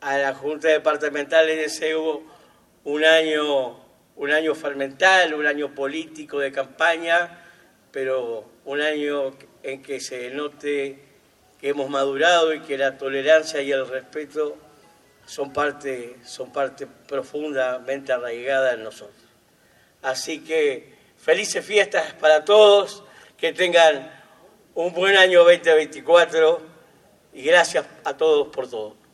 a la Junta Departamental les deseo un año, un año fermental, un año político de campaña, pero un año en que se note que hemos madurado y que la tolerancia y el respeto son parte, son parte profundamente arraigada en nosotros. Así que felices fiestas para todos, que tengan un buen año 2024 y gracias a todos por todo.